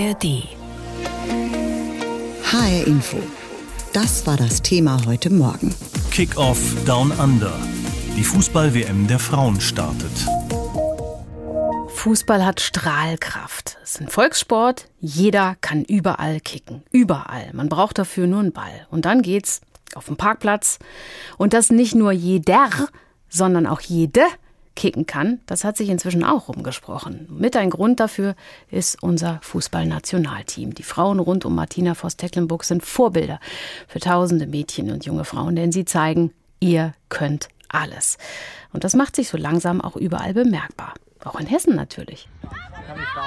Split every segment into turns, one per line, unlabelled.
ARD.
HR Info. Das war das Thema heute Morgen.
Kick-Off Down Under. Die Fußball-WM der Frauen startet.
Fußball hat Strahlkraft. Es ist ein Volkssport. Jeder kann überall kicken. Überall. Man braucht dafür nur einen Ball. Und dann geht's auf den Parkplatz. Und das nicht nur jeder, sondern auch jede kicken kann, das hat sich inzwischen auch rumgesprochen. Mit ein Grund dafür ist unser Fußballnationalteam. Die Frauen rund um Martina Voss-Tecklenburg sind Vorbilder für tausende Mädchen und junge Frauen, denn sie zeigen, ihr könnt alles. Und das macht sich so langsam auch überall bemerkbar. Auch in Hessen natürlich.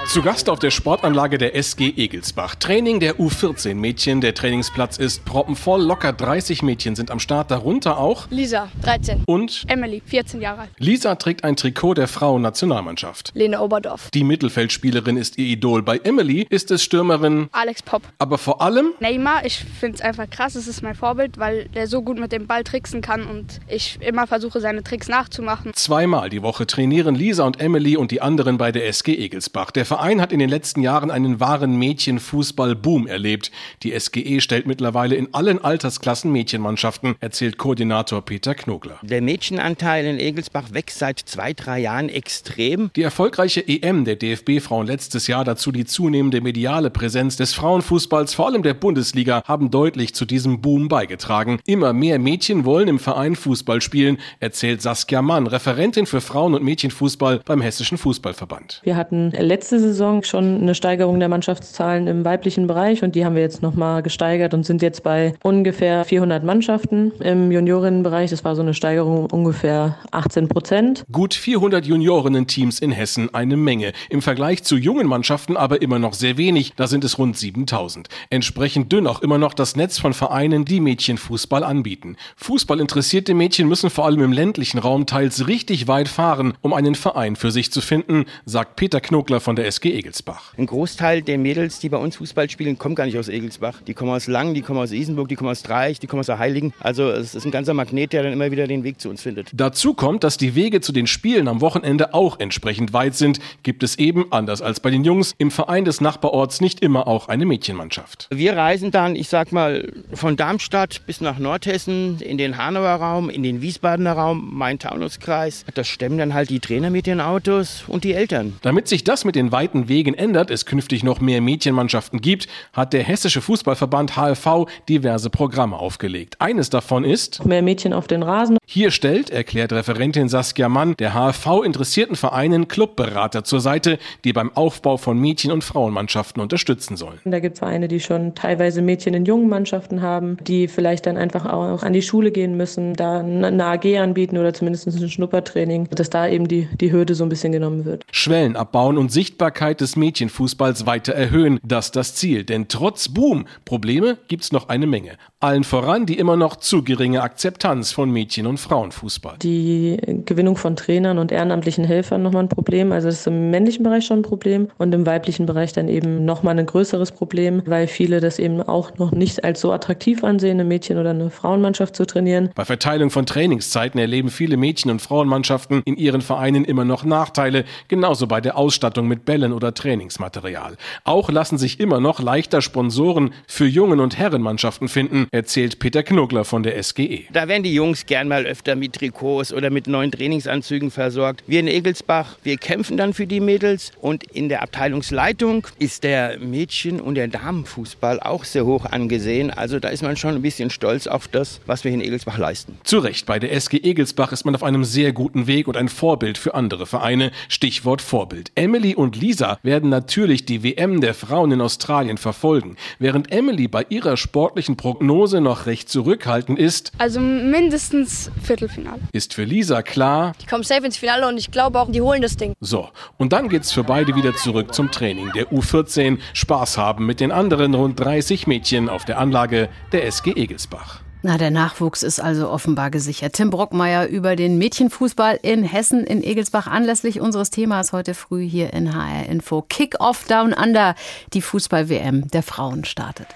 Zu Gast auf der Sportanlage der SG Egelsbach. Training der U14 Mädchen. Der Trainingsplatz ist proppenvoll. Locker 30 Mädchen sind am Start. Darunter auch
Lisa, 13.
und
Emily, 14 Jahre alt.
Lisa trägt ein Trikot der Frauennationalmannschaft.
Lene Oberdorf.
Die Mittelfeldspielerin ist ihr Idol. Bei Emily ist es Stürmerin,
Alex Popp.
aber vor allem
Neymar, ich finde es einfach krass. Es ist mein Vorbild, weil der so gut mit dem Ball tricksen kann und ich immer versuche, seine Tricks nachzumachen.
Zweimal die Woche trainieren Lisa und Emily und die anderen bei der SG Egelsbach. Der Verein hat in den letzten Jahren einen wahren Mädchenfußball-Boom erlebt. Die SGE stellt mittlerweile in allen Altersklassen Mädchenmannschaften, erzählt Koordinator Peter Knogler.
Der Mädchenanteil in Egelsbach wächst seit zwei, drei Jahren extrem.
Die erfolgreiche EM der DFB-Frauen letztes Jahr, dazu die zunehmende mediale Präsenz des Frauenfußballs, vor allem der Bundesliga, haben deutlich zu diesem Boom beigetragen. Immer mehr Mädchen wollen im Verein Fußball spielen, erzählt Saskia Mann, Referentin für Frauen- und Mädchenfußball beim Hessischen Fußballverband.
Wir hatten letzte Saison schon eine Steigerung der Mannschaftszahlen im weiblichen Bereich und die haben wir jetzt nochmal gesteigert und sind jetzt bei ungefähr 400 Mannschaften im Juniorinnenbereich. Das war so eine Steigerung um ungefähr 18 Prozent.
Gut 400 Juniorinnen-Teams in Hessen, eine Menge. Im Vergleich zu jungen Mannschaften aber immer noch sehr wenig, da sind es rund 7000. Entsprechend dünn auch immer noch das Netz von Vereinen, die Mädchenfußball anbieten. Fußballinteressierte Mädchen müssen vor allem im ländlichen Raum teils richtig weit fahren, um einen Verein für sich zu finden, sagt Peter Knogler von der SG Egelsbach.
Ein Großteil der Mädels, die bei uns Fußball spielen, kommen gar nicht aus Egelsbach. Die kommen aus Langen, die kommen aus Isenburg, die kommen aus Dreieich, die kommen aus der Heiligen. Also es ist ein ganzer Magnet, der dann immer wieder den Weg zu uns findet.
Dazu kommt, dass die Wege zu den Spielen am Wochenende auch entsprechend weit sind, gibt es eben, anders als bei den Jungs, im Verein des Nachbarorts nicht immer auch eine Mädchenmannschaft.
Wir reisen dann, ich sag mal, von Darmstadt bis nach Nordhessen, in den Hanauer Raum, in den Wiesbadener Raum, Main-Taunus-Kreis. Das stemmen dann halt die Trainer mit den Autos und die Eltern.
Damit sich das mit den weiten Wegen ändert, es künftig noch mehr Mädchenmannschaften gibt, hat der Hessische Fußballverband HFV diverse Programme aufgelegt. Eines davon ist,
Mehr Mädchen auf den Rasen.
hier stellt, erklärt Referentin Saskia Mann, der HFV interessierten Vereinen Clubberater zur Seite, die beim Aufbau von Mädchen- und Frauenmannschaften unterstützen sollen.
Da gibt es Vereine, die schon teilweise Mädchen in jungen Mannschaften haben, die vielleicht dann einfach auch an die Schule gehen müssen, da eine AG anbieten oder zumindest ein Schnuppertraining, dass da eben die, die Hürde so ein bisschen genommen wird.
Schwellen abbauen und Sichtbarkeit des Mädchenfußballs weiter erhöhen. Das das Ziel. Denn trotz Boom, Probleme gibt's noch eine Menge. Allen voran die immer noch zu geringe Akzeptanz von Mädchen- und Frauenfußball.
Die Gewinnung von Trainern und ehrenamtlichen Helfern nochmal ein Problem. Also das ist im männlichen Bereich schon ein Problem und im weiblichen Bereich dann eben nochmal ein größeres Problem, weil viele das eben auch noch nicht als so attraktiv ansehen, eine Mädchen- oder eine Frauenmannschaft zu trainieren.
Bei Verteilung von Trainingszeiten erleben viele Mädchen- und Frauenmannschaften in ihren Vereinen immer noch Nachteile, genauso bei der Ausstattung mit Bällen oder Trainingsmaterial. Auch lassen sich immer noch leichter Sponsoren für Jungen- und Herrenmannschaften finden, erzählt Peter Knogler von der SGE.
Da werden die Jungs gern mal öfter mit Trikots oder mit neuen Trainingsanzügen versorgt. Wir in Egelsbach, wir kämpfen dann für die Mädels und in der Abteilungsleitung ist der Mädchen- und der Damenfußball auch sehr hoch angesehen. Also da ist man schon ein bisschen stolz auf das, was wir in Egelsbach leisten.
Zu Recht, bei der SG Egelsbach ist man auf einem sehr guten Weg und ein Vorbild für andere Vereine. Stichwort Vorbild. Emily und Lisa werden natürlich die WM der Frauen in Australien verfolgen. Während Emily bei ihrer sportlichen Prognose noch recht zurückhaltend ist,
Also mindestens Viertelfinale.
ist für Lisa klar,
Die kommen safe ins Finale und ich glaube auch, die holen das Ding.
so. Und dann geht's für beide wieder zurück zum Training der U14. Spaß haben mit den anderen rund 30 Mädchen auf der Anlage der SG Egelsbach.
Na, der Nachwuchs ist also offenbar gesichert. Tim Brockmeier über den Mädchenfußball in Hessen in Egelsbach anlässlich unseres Themas heute früh hier in HR Info. Kick-Off Down Under, die Fußball-WM der Frauen startet.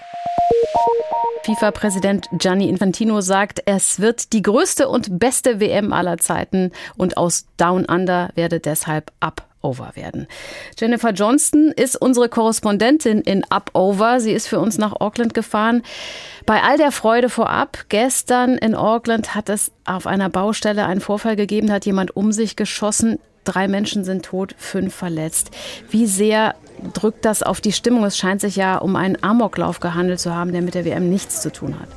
FIFA-Präsident Gianni Infantino sagt, es wird die größte und beste WM aller Zeiten und aus Down Under werde deshalb ab over werden. Jennifer Johnston ist unsere Korrespondentin in Up-Over. Sie ist für uns nach Auckland gefahren. Bei all der Freude vorab, gestern in Auckland hat es auf einer Baustelle einen Vorfall gegeben, hat jemand um sich geschossen. Drei Menschen sind tot, fünf verletzt. Wie sehr drückt das auf die Stimmung? Es scheint sich ja um einen Amoklauf gehandelt zu haben, der mit der WM nichts zu tun hat.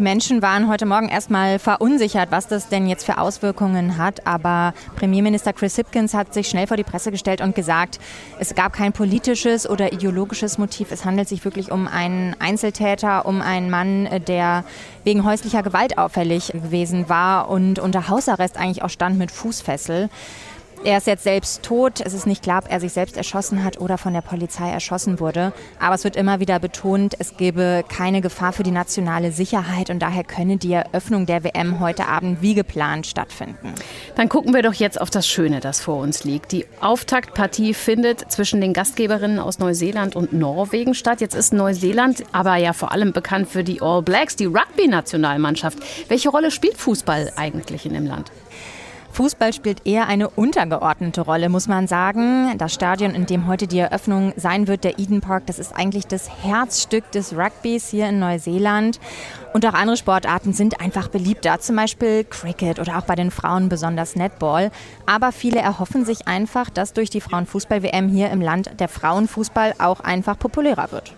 Die Menschen waren heute Morgen erstmal verunsichert, was das denn jetzt für Auswirkungen hat. Aber Premierminister Chris Hipkins hat sich schnell vor die Presse gestellt und gesagt, es gab kein politisches oder ideologisches Motiv. Es handelt sich wirklich um einen Einzeltäter, um einen Mann, der wegen häuslicher Gewalt auffällig gewesen war und unter Hausarrest eigentlich auch stand mit Fußfessel. Er ist jetzt selbst tot. Es ist nicht klar, ob er sich selbst erschossen hat oder von der Polizei erschossen wurde. Aber es wird immer wieder betont, es gebe keine Gefahr für die nationale Sicherheit und daher könne die Eröffnung der WM heute Abend wie geplant stattfinden.
Dann gucken wir doch jetzt auf das Schöne, das vor uns liegt. Die Auftaktpartie findet zwischen den Gastgeberinnen aus Neuseeland und Norwegen statt. Jetzt ist Neuseeland aber ja vor allem bekannt für die All Blacks, die Rugby-Nationalmannschaft. Welche Rolle spielt Fußball eigentlich in dem Land?
Fußball spielt eher eine untergeordnete Rolle, muss man sagen. Das Stadion, in dem heute die Eröffnung sein wird, der Eden Park, das ist eigentlich das Herzstück des Rugbys hier in Neuseeland. Und auch andere Sportarten sind einfach beliebter, zum Beispiel Cricket oder auch bei den Frauen besonders Netball. Aber viele erhoffen sich einfach, dass durch die Frauenfußball-WM hier im Land der Frauenfußball auch einfach populärer wird.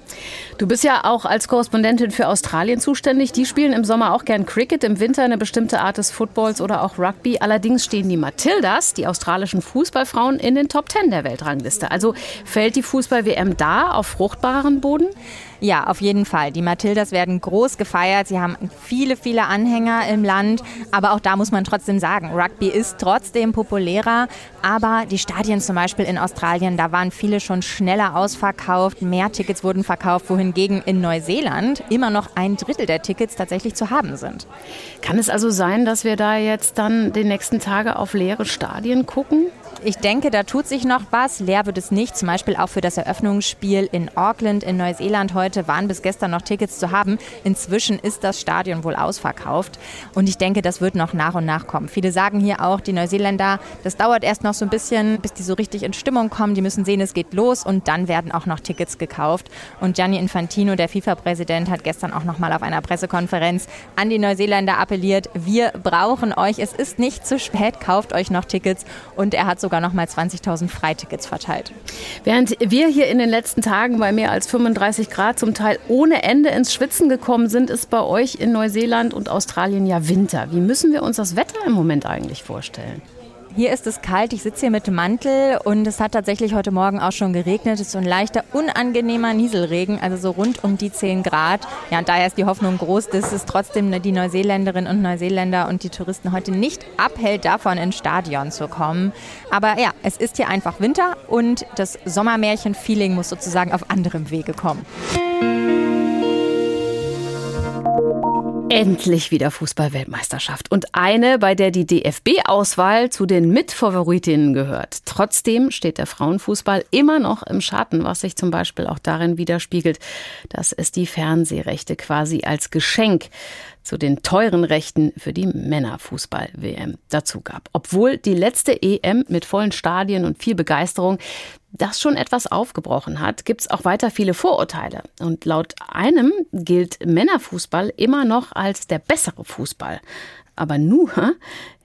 Du bist ja auch als Korrespondentin für Australien zuständig. Die spielen im Sommer auch gern Cricket, im Winter eine bestimmte Art des Footballs oder auch Rugby. Allerdings stehen die Matildas, die australischen Fußballfrauen, in den Top Ten der Weltrangliste. Also fällt die Fußball-WM da auf fruchtbaren Boden?
Ja, auf jeden Fall. Die Matildas werden groß gefeiert. Sie haben viele, viele Anhänger im Land. Aber auch da muss man trotzdem sagen, Rugby ist trotzdem populärer. Aber die Stadien zum Beispiel in Australien, da waren viele schon schneller ausverkauft. Mehr Tickets wurden verkauft, wohingegen in Neuseeland immer noch ein Drittel der Tickets tatsächlich zu haben sind.
Kann es also sein, dass wir da jetzt dann die nächsten Tage auf leere Stadien gucken?
Ich denke, da tut sich noch was. Leer wird es nicht. Zum Beispiel auch für das Eröffnungsspiel in Auckland in Neuseeland heute waren bis gestern noch Tickets zu haben. Inzwischen ist das Stadion wohl ausverkauft. Und ich denke, das wird noch nach und nach kommen. Viele sagen hier auch, die Neuseeländer, das dauert erst noch so ein bisschen, bis die so richtig in Stimmung kommen. Die müssen sehen, es geht los und dann werden auch noch Tickets gekauft. Und Gianni Infantino, der FIFA-Präsident, hat gestern auch noch mal auf einer Pressekonferenz an die Neuseeländer appelliert, wir brauchen euch. Es ist nicht zu spät, kauft euch noch Tickets. Und er hat sogar noch mal 20.000 Freitickets verteilt.
Während wir hier in den letzten Tagen bei mehr als 35 Grad zum Teil ohne Ende ins Schwitzen gekommen sind, ist bei euch in Neuseeland und Australien ja Winter. Wie müssen wir uns das Wetter im Moment eigentlich vorstellen?
Hier ist es kalt, ich sitze hier mit Mantel und es hat tatsächlich heute Morgen auch schon geregnet. Es ist so ein leichter, unangenehmer Nieselregen, also so rund um die 10 Grad. Ja, und daher ist die Hoffnung groß, dass es trotzdem die Neuseeländerinnen und Neuseeländer und die Touristen heute nicht abhält, davon ins Stadion zu kommen. Aber ja, es ist hier einfach Winter und das Sommermärchen-Feeling muss sozusagen auf anderem Wege kommen.
Endlich wieder Fußball-Weltmeisterschaft und eine, bei der die DFB-Auswahl zu den Mitfavoritinnen gehört. Trotzdem steht der Frauenfußball immer noch im Schatten, was sich zum Beispiel auch darin widerspiegelt, dass es die Fernsehrechte quasi als Geschenk zu den teuren Rechten für die Männerfußball-WM dazu gab. Obwohl die letzte EM mit vollen Stadien und viel Begeisterung das schon etwas aufgebrochen hat, gibt es auch weiter viele Vorurteile. Und laut einem gilt Männerfußball immer noch als der bessere Fußball. Aber nur,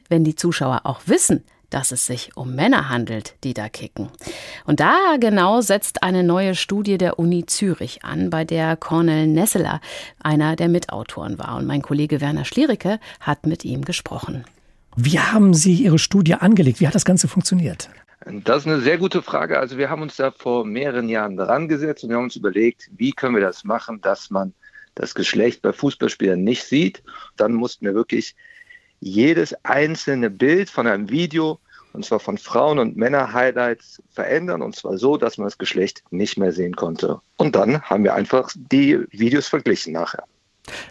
wenn die Zuschauer auch wissen, dass es sich um Männer handelt, die da kicken. Und da genau setzt eine neue Studie der Uni Zürich an, bei der Cornel Nesseler einer der Mitautoren war. Und mein Kollege Werner Schliericke hat mit ihm gesprochen.
Wie haben Sie Ihre Studie angelegt? Wie hat das Ganze funktioniert?
Das ist eine sehr gute Frage. Also wir haben uns da vor mehreren Jahren dran gesetzt und wir haben uns überlegt, wie können wir das machen, dass man das Geschlecht bei Fußballspielern nicht sieht. Dann mussten wir wirklich jedes einzelne Bild von einem Video, und zwar von Frauen- und Männer-Highlights, verändern, und zwar so, dass man das Geschlecht nicht mehr sehen konnte. Und dann haben wir einfach die Videos verglichen nachher.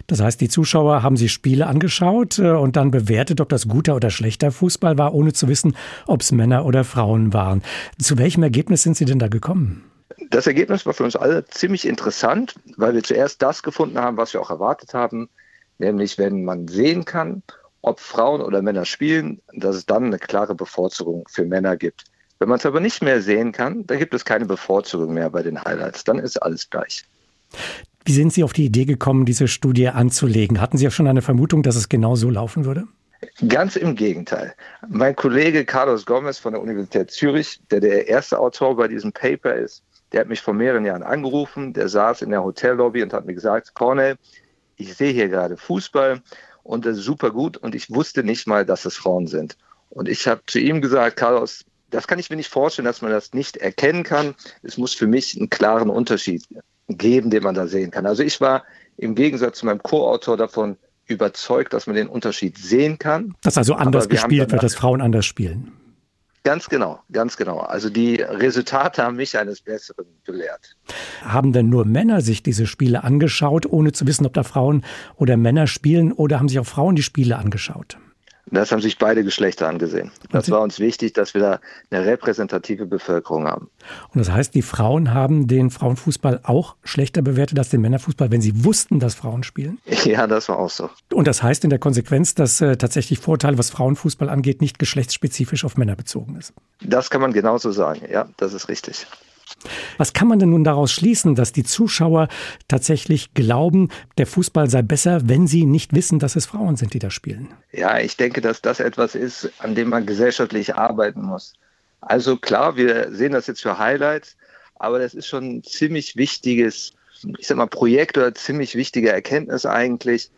Das heißt, die Zuschauer haben sich Spiele angeschaut äh, und dann bewertet, ob das guter oder schlechter Fußball war, ohne zu wissen, ob es Männer oder Frauen waren. Zu welchem Ergebnis sind Sie denn da gekommen?
Das Ergebnis war für uns alle ziemlich interessant, weil wir zuerst das gefunden haben, was wir auch erwartet haben, nämlich wenn man sehen kann, ob Frauen oder Männer spielen, dass es dann eine klare Bevorzugung für Männer gibt. Wenn man es aber nicht mehr sehen kann, dann gibt es keine Bevorzugung mehr bei den Highlights. Dann ist alles gleich.
Wie sind Sie auf die Idee gekommen, diese Studie anzulegen? Hatten Sie auch schon eine Vermutung, dass es genau so laufen würde?
Ganz im Gegenteil. Mein Kollege Carlos Gomez von der Universität Zürich, der der erste Autor bei diesem Paper ist, der hat mich vor mehreren Jahren angerufen, der saß in der Hotellobby und hat mir gesagt, Cornell, ich sehe hier gerade Fußball und das ist super gut und ich wusste nicht mal, dass es Frauen sind. Und ich habe zu ihm gesagt, Carlos, das kann ich mir nicht vorstellen, dass man das nicht erkennen kann. Es muss für mich einen klaren Unterschied geben, den man da sehen kann. Also ich war im Gegensatz zu meinem Co-Autor davon überzeugt, dass man den Unterschied sehen kann.
Dass also anders gespielt wird, dass Frauen anders spielen.
Ganz genau, ganz genau. Also die Resultate haben mich eines Besseren belehrt.
Haben denn nur Männer sich diese Spiele angeschaut, ohne zu wissen, ob da Frauen oder Männer spielen, oder haben sich auch Frauen die Spiele angeschaut?
Das haben sich beide Geschlechter angesehen. Das war uns wichtig, dass wir da eine repräsentative Bevölkerung haben.
Und das heißt, die Frauen haben den Frauenfußball auch schlechter bewertet als den Männerfußball, wenn sie wussten, dass Frauen spielen?
Ja, das war auch so.
Und das heißt in der Konsequenz, dass äh, tatsächlich Vorteile, was Frauenfußball angeht, nicht geschlechtsspezifisch auf Männer bezogen ist.
Das kann man genauso sagen. Ja, das ist richtig.
Was kann man denn nun daraus schließen, dass die Zuschauer tatsächlich glauben, der Fußball sei besser, wenn sie nicht wissen, dass es Frauen sind, die da spielen?
Ja, ich denke, dass das etwas ist, an dem man gesellschaftlich arbeiten muss. Also klar, wir sehen das jetzt für Highlights, aber das ist schon ein ziemlich wichtiges, ich sag mal, Projekt oder ziemlich wichtige Erkenntnis eigentlich,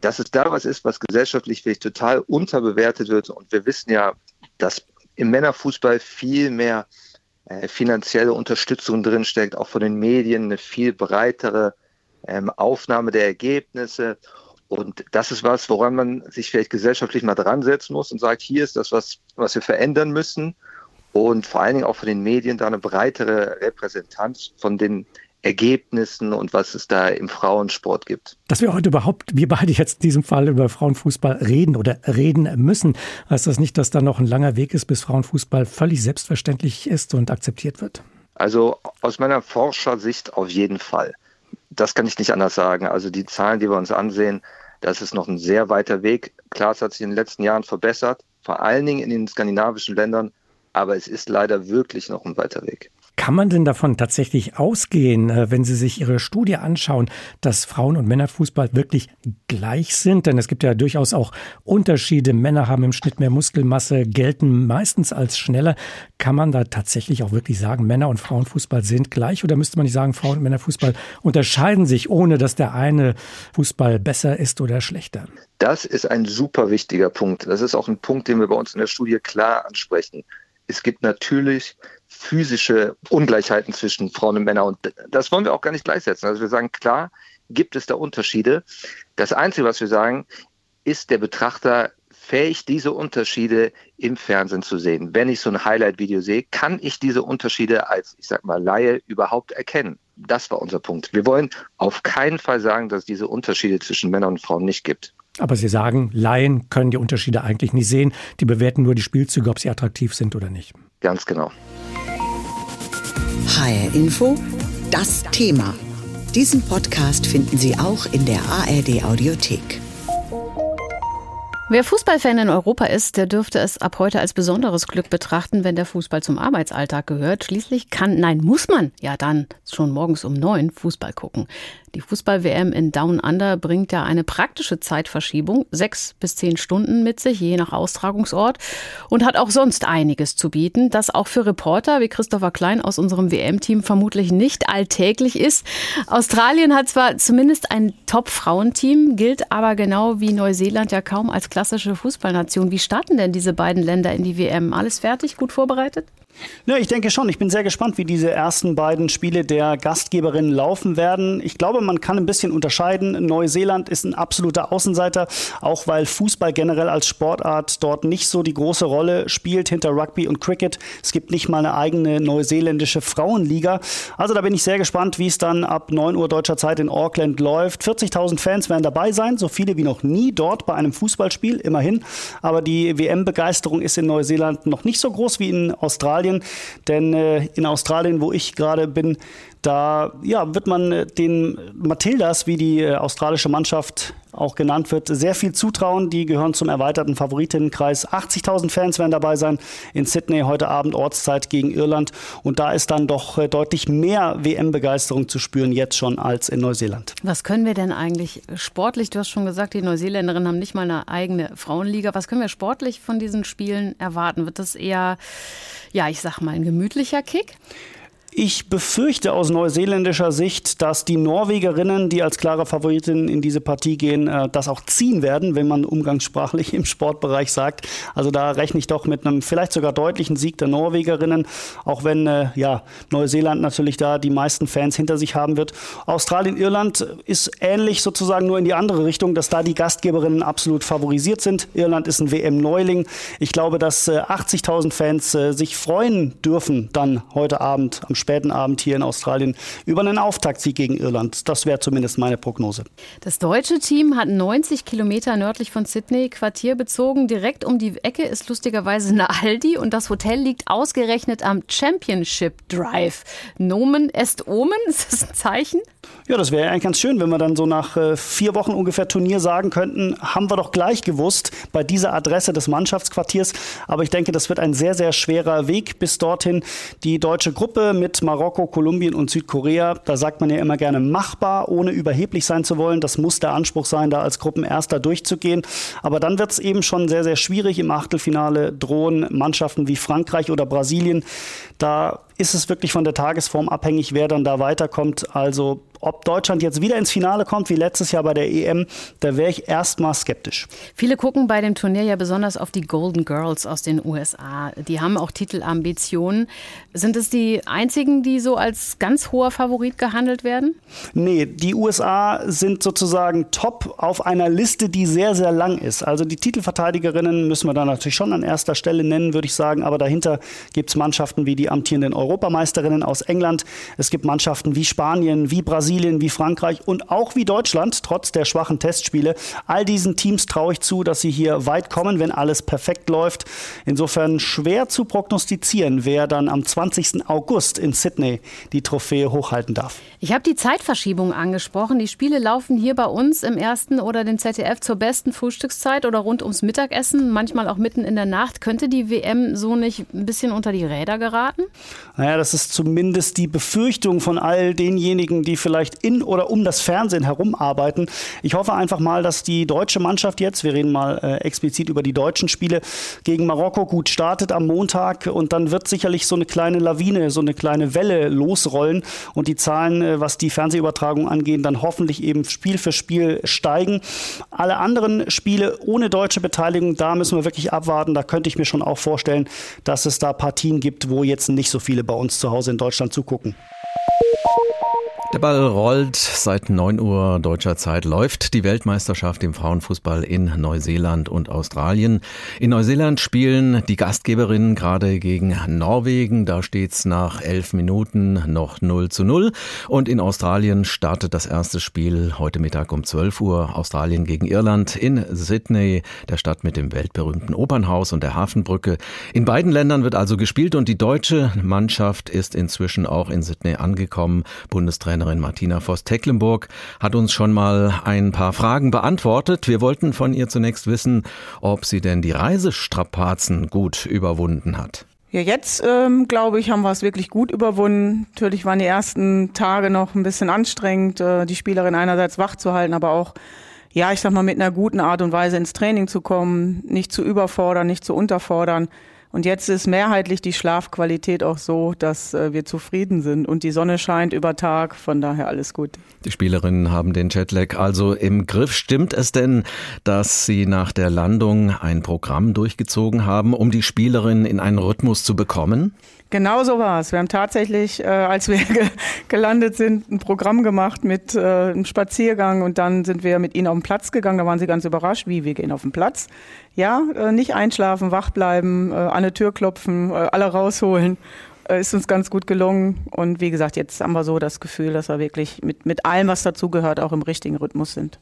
dass es da was ist, was gesellschaftlich vielleicht total unterbewertet wird. Und wir wissen ja, dass im Männerfußball viel mehr finanzielle Unterstützung drinsteckt, auch von den Medien eine viel breitere ähm, Aufnahme der Ergebnisse. Und das ist was, woran man sich vielleicht gesellschaftlich mal dran setzen muss und sagt, hier ist das, was, was wir verändern müssen. Und vor allen Dingen auch von den Medien da eine breitere Repräsentanz von den Ergebnissen und was es da im Frauensport gibt.
Dass wir heute überhaupt, wir beide jetzt in diesem Fall über Frauenfußball reden oder reden müssen, heißt das nicht, dass da noch ein langer Weg ist, bis Frauenfußball völlig selbstverständlich ist und akzeptiert wird?
Also aus meiner Forschersicht auf jeden Fall. Das kann ich nicht anders sagen. Also die Zahlen, die wir uns ansehen, das ist noch ein sehr weiter Weg. Klar, es hat sich in den letzten Jahren verbessert, vor allen Dingen in den skandinavischen Ländern, aber es ist leider wirklich noch ein weiter Weg.
Kann man denn davon tatsächlich ausgehen, äh, wenn Sie sich Ihre Studie anschauen, dass Frauen- und Männerfußball wirklich gleich sind? Denn es gibt ja durchaus auch Unterschiede. Männer haben im Schnitt mehr Muskelmasse, gelten meistens als schneller. Kann man da tatsächlich auch wirklich sagen, Männer- und Frauenfußball sind gleich? Oder müsste man nicht sagen, Frauen- und Männerfußball unterscheiden sich, ohne dass der eine Fußball besser ist oder schlechter?
Das ist ein super wichtiger Punkt. Das ist auch ein Punkt, den wir bei uns in der Studie klar ansprechen. Es gibt natürlich physische Ungleichheiten zwischen Frauen und Männern. Und das wollen wir auch gar nicht gleichsetzen. Also wir sagen, klar, gibt es da Unterschiede. Das Einzige, was wir sagen, ist der Betrachter fähig, diese Unterschiede im Fernsehen zu sehen. Wenn ich so ein Highlight-Video sehe, kann ich diese Unterschiede als, ich sag mal, Laie überhaupt erkennen. Das war unser Punkt. Wir wollen auf keinen Fall sagen, dass es diese Unterschiede zwischen Männern und Frauen nicht gibt.
Aber Sie sagen, Laien können die Unterschiede eigentlich nicht sehen. Die bewerten nur die Spielzüge, ob sie attraktiv sind oder nicht.
Ganz genau.
HR Info, das Thema. Diesen Podcast finden Sie auch in der ARD Audiothek.
Wer Fußballfan in Europa ist, der dürfte es ab heute als besonderes Glück betrachten, wenn der Fußball zum Arbeitsalltag gehört. Schließlich kann, nein, muss man ja dann schon morgens um neun Fußball gucken. Die Fußball-WM in Down Under bringt ja eine praktische Zeitverschiebung, sechs bis zehn Stunden mit sich, je nach Austragungsort, und hat auch sonst einiges zu bieten, das auch für Reporter wie Christopher Klein aus unserem WM-Team vermutlich nicht alltäglich ist. Australien hat zwar zumindest ein Top-Frauenteam, gilt aber genau wie Neuseeland ja kaum als klassische Fußballnation. Wie starten denn diese beiden Länder in die WM? Alles fertig, gut vorbereitet?
Ja, ich denke schon. Ich bin sehr gespannt, wie diese ersten beiden Spiele der Gastgeberin laufen werden. Ich glaube, man kann ein bisschen unterscheiden. Neuseeland ist ein absoluter Außenseiter, auch weil Fußball generell als Sportart dort nicht so die große Rolle spielt hinter Rugby und Cricket. Es gibt nicht mal eine eigene neuseeländische Frauenliga. Also da bin ich sehr gespannt, wie es dann ab 9 Uhr deutscher Zeit in Auckland läuft. 40.000 Fans werden dabei sein, so viele wie noch nie dort bei einem Fußballspiel, immerhin. Aber die WM-Begeisterung ist in Neuseeland noch nicht so groß wie in Australien. Australien. Denn äh, in Australien, wo ich gerade bin, da ja, wird man äh, den Matildas, wie die äh, australische Mannschaft auch genannt wird, sehr viel zutrauen. Die gehören zum erweiterten Favoritenkreis. 80.000 Fans werden dabei sein in Sydney heute Abend Ortszeit gegen Irland. Und da ist dann doch äh, deutlich mehr WM-Begeisterung zu spüren jetzt schon als in Neuseeland.
Was können wir denn eigentlich sportlich? Du hast schon gesagt, die Neuseeländerinnen haben nicht mal eine eigene Frauenliga. Was können wir sportlich von diesen Spielen erwarten? Wird das eher, ja, ich sag mal, ein gemütlicher Kick?
Ich befürchte aus neuseeländischer Sicht, dass die Norwegerinnen, die als klare Favoritin in diese Partie gehen, äh, das auch ziehen werden, wenn man umgangssprachlich im Sportbereich sagt. Also da rechne ich doch mit einem vielleicht sogar deutlichen Sieg der Norwegerinnen, auch wenn äh, ja, Neuseeland natürlich da die meisten Fans hinter sich haben wird. Australien, Irland ist ähnlich sozusagen nur in die andere Richtung, dass da die Gastgeberinnen absolut favorisiert sind. Irland ist ein WM-Neuling. Ich glaube, dass äh, 80.000 Fans äh, sich freuen dürfen dann heute Abend am späten Abend hier in Australien über einen Auftaktsieg gegen Irland. Das wäre zumindest meine Prognose.
Das deutsche Team hat 90 Kilometer nördlich von Sydney Quartier bezogen. Direkt um die Ecke ist lustigerweise eine Aldi und das Hotel liegt ausgerechnet am Championship Drive. Nomen est Omen, ist das ein Zeichen?
Ja, das wäre eigentlich ganz schön, wenn wir dann so nach äh, vier Wochen ungefähr Turnier sagen könnten, haben wir doch gleich gewusst bei dieser Adresse des Mannschaftsquartiers. Aber ich denke, das wird ein sehr, sehr schwerer Weg bis dorthin. Die deutsche Gruppe mit Marokko, Kolumbien und Südkorea, da sagt man ja immer gerne machbar, ohne überheblich sein zu wollen. Das muss der Anspruch sein, da als Gruppenerster durchzugehen. Aber dann wird es eben schon sehr, sehr schwierig. Im Achtelfinale drohen Mannschaften wie Frankreich oder Brasilien. Da ist es wirklich von der Tagesform abhängig, wer dann da weiterkommt. Also ob Deutschland jetzt wieder ins Finale kommt, wie letztes Jahr bei der EM, da wäre ich erstmal skeptisch.
Viele gucken bei dem Turnier ja besonders auf die Golden Girls aus den USA. Die haben auch Titelambitionen. Sind es die einzigen, die so als ganz hoher Favorit gehandelt werden?
Nee, die USA sind sozusagen top auf einer Liste, die sehr, sehr lang ist. Also die Titelverteidigerinnen müssen wir da natürlich schon an erster Stelle nennen, würde ich sagen. Aber dahinter gibt es Mannschaften wie die amtierenden Europameisterinnen aus England. Es gibt Mannschaften wie Spanien, wie Brasilien. Brasilien, wie Frankreich und auch wie Deutschland, trotz der schwachen Testspiele. All diesen Teams traue ich zu, dass sie hier weit kommen, wenn alles perfekt läuft. Insofern schwer zu prognostizieren, wer dann am 20. August in Sydney die Trophäe hochhalten darf.
Ich habe die Zeitverschiebung angesprochen. Die Spiele laufen hier bei uns im ersten oder dem ZDF zur besten Frühstückszeit oder rund ums Mittagessen, manchmal auch mitten in der Nacht. Könnte die WM so nicht ein bisschen unter die Räder geraten?
Naja, das ist zumindest die Befürchtung von all denjenigen, die vielleicht vielleicht in oder um das Fernsehen herum arbeiten. Ich hoffe einfach mal, dass die deutsche Mannschaft jetzt, wir reden mal äh, explizit über die deutschen Spiele, gegen Marokko gut startet am Montag und dann wird sicherlich so eine kleine Lawine, so eine kleine Welle losrollen und die Zahlen, äh, was die Fernsehübertragung angeht, dann hoffentlich eben Spiel für Spiel steigen. Alle anderen Spiele ohne deutsche Beteiligung, da müssen wir wirklich abwarten. Da könnte ich mir schon auch vorstellen, dass es da Partien gibt, wo jetzt nicht so viele bei uns zu Hause in Deutschland zugucken.
Der Ball rollt. Seit 9 Uhr deutscher Zeit läuft die Weltmeisterschaft im Frauenfußball in Neuseeland und Australien. In Neuseeland spielen die Gastgeberinnen gerade gegen Norwegen. Da steht's nach elf Minuten noch 0 zu 0. Und in Australien startet das erste Spiel heute Mittag um 12 Uhr. Australien gegen Irland in Sydney, der Stadt mit dem weltberühmten Opernhaus und der Hafenbrücke. In beiden Ländern wird also gespielt und die deutsche Mannschaft ist inzwischen auch in Sydney angekommen. Bundestrainer Trainerin Martina Voss-Tecklenburg hat uns schon mal ein paar Fragen beantwortet. Wir wollten von ihr zunächst wissen, ob sie denn die Reisestrapazen gut überwunden hat.
Ja, jetzt ähm, glaube ich, haben wir es wirklich gut überwunden. Natürlich waren die ersten Tage noch ein bisschen anstrengend, äh, die Spielerin einerseits wach zu halten, aber auch, ja, ich sag mal, mit einer guten Art und Weise ins Training zu kommen, nicht zu überfordern, nicht zu unterfordern. Und jetzt ist mehrheitlich die Schlafqualität auch so, dass äh, wir zufrieden sind und die Sonne scheint über Tag, von daher alles gut.
Die Spielerinnen haben den Jetlag also im Griff. Stimmt es denn, dass Sie nach der Landung ein Programm durchgezogen haben, um die Spielerinnen in einen Rhythmus zu bekommen?
Genau so war es. Wir haben tatsächlich, äh, als wir ge gelandet sind, ein Programm gemacht mit äh, einem Spaziergang und dann sind wir mit ihnen auf den Platz gegangen. Da waren sie ganz überrascht, wie wir gehen auf den Platz. Ja, äh, nicht einschlafen, wach bleiben, äh, an eine Tür klopfen, äh, alle rausholen. Äh, ist uns ganz gut gelungen. Und wie gesagt, jetzt haben wir so das Gefühl, dass wir wirklich mit, mit allem, was dazugehört, auch im richtigen Rhythmus sind.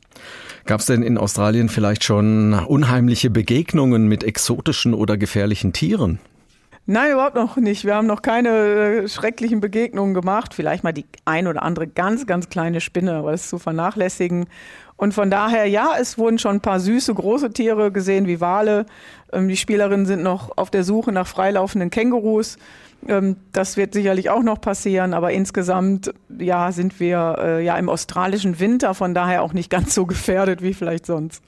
Gab es denn in Australien vielleicht schon unheimliche Begegnungen mit exotischen oder gefährlichen Tieren?
Nein, überhaupt noch nicht. Wir haben noch keine äh, schrecklichen Begegnungen gemacht. Vielleicht mal die ein oder andere ganz, ganz kleine Spinne, aber das ist zu vernachlässigen. Und von daher, ja, es wurden schon ein paar süße, große Tiere gesehen, wie Wale. Ähm, die Spielerinnen sind noch auf der Suche nach freilaufenden Kängurus. Ähm, das wird sicherlich auch noch passieren, aber insgesamt ja, sind wir äh, ja im australischen Winter, von daher auch nicht ganz so gefährdet wie vielleicht sonst.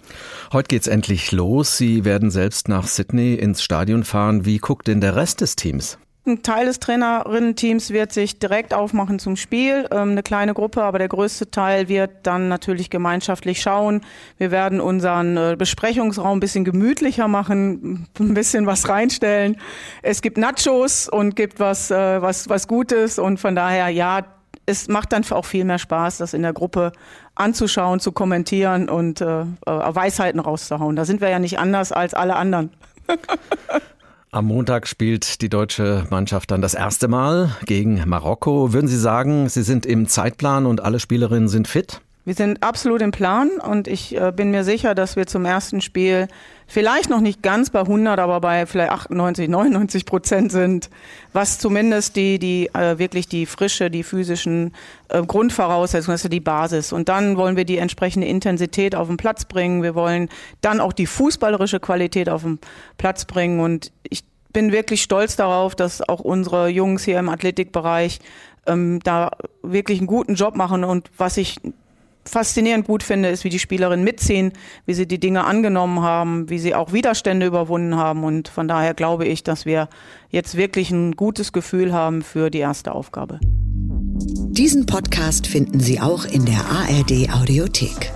Heute geht's endlich los. Sie werden selbst nach Sydney ins Stadion fahren. Wie guckt denn der Rest des Teams?
Ein Teil des Trainerinnen-Teams wird sich direkt aufmachen zum Spiel, ähm, eine kleine Gruppe, aber der größte Teil wird dann natürlich gemeinschaftlich schauen. Wir werden unseren äh, Besprechungsraum ein bisschen gemütlicher machen, ein bisschen was reinstellen. Es gibt Nachos und gibt was, äh, was, was Gutes und von daher, ja, es macht dann auch viel mehr Spaß, das in der Gruppe anzuschauen, zu kommentieren und äh, äh Weisheiten rauszuhauen. Da sind wir ja nicht anders als alle anderen.
Am Montag spielt die deutsche Mannschaft dann das erste Mal gegen Marokko. Würden Sie sagen, Sie sind im Zeitplan und alle Spielerinnen sind fit?
Wir sind absolut im Plan und ich äh, bin mir sicher, dass wir zum ersten Spiel vielleicht noch nicht ganz bei 100, aber bei vielleicht 98, 99 Prozent sind, was zumindest die, die äh, wirklich die frische, die physischen äh, Grundvoraussetzungen, ja die Basis. Und dann wollen wir die entsprechende Intensität auf den Platz bringen. Wir wollen dann auch die fußballerische Qualität auf den Platz bringen. Und ich bin wirklich stolz darauf, dass auch unsere Jungs hier im Athletikbereich ähm, da wirklich einen guten Job machen. Und was ich faszinierend gut finde, ist, wie die Spielerinnen mitziehen, wie sie die Dinge angenommen haben, wie sie auch Widerstände überwunden haben. Und von daher glaube ich, dass wir jetzt wirklich ein gutes Gefühl haben für die erste Aufgabe.
Diesen Podcast finden Sie auch in der ARD Audiothek.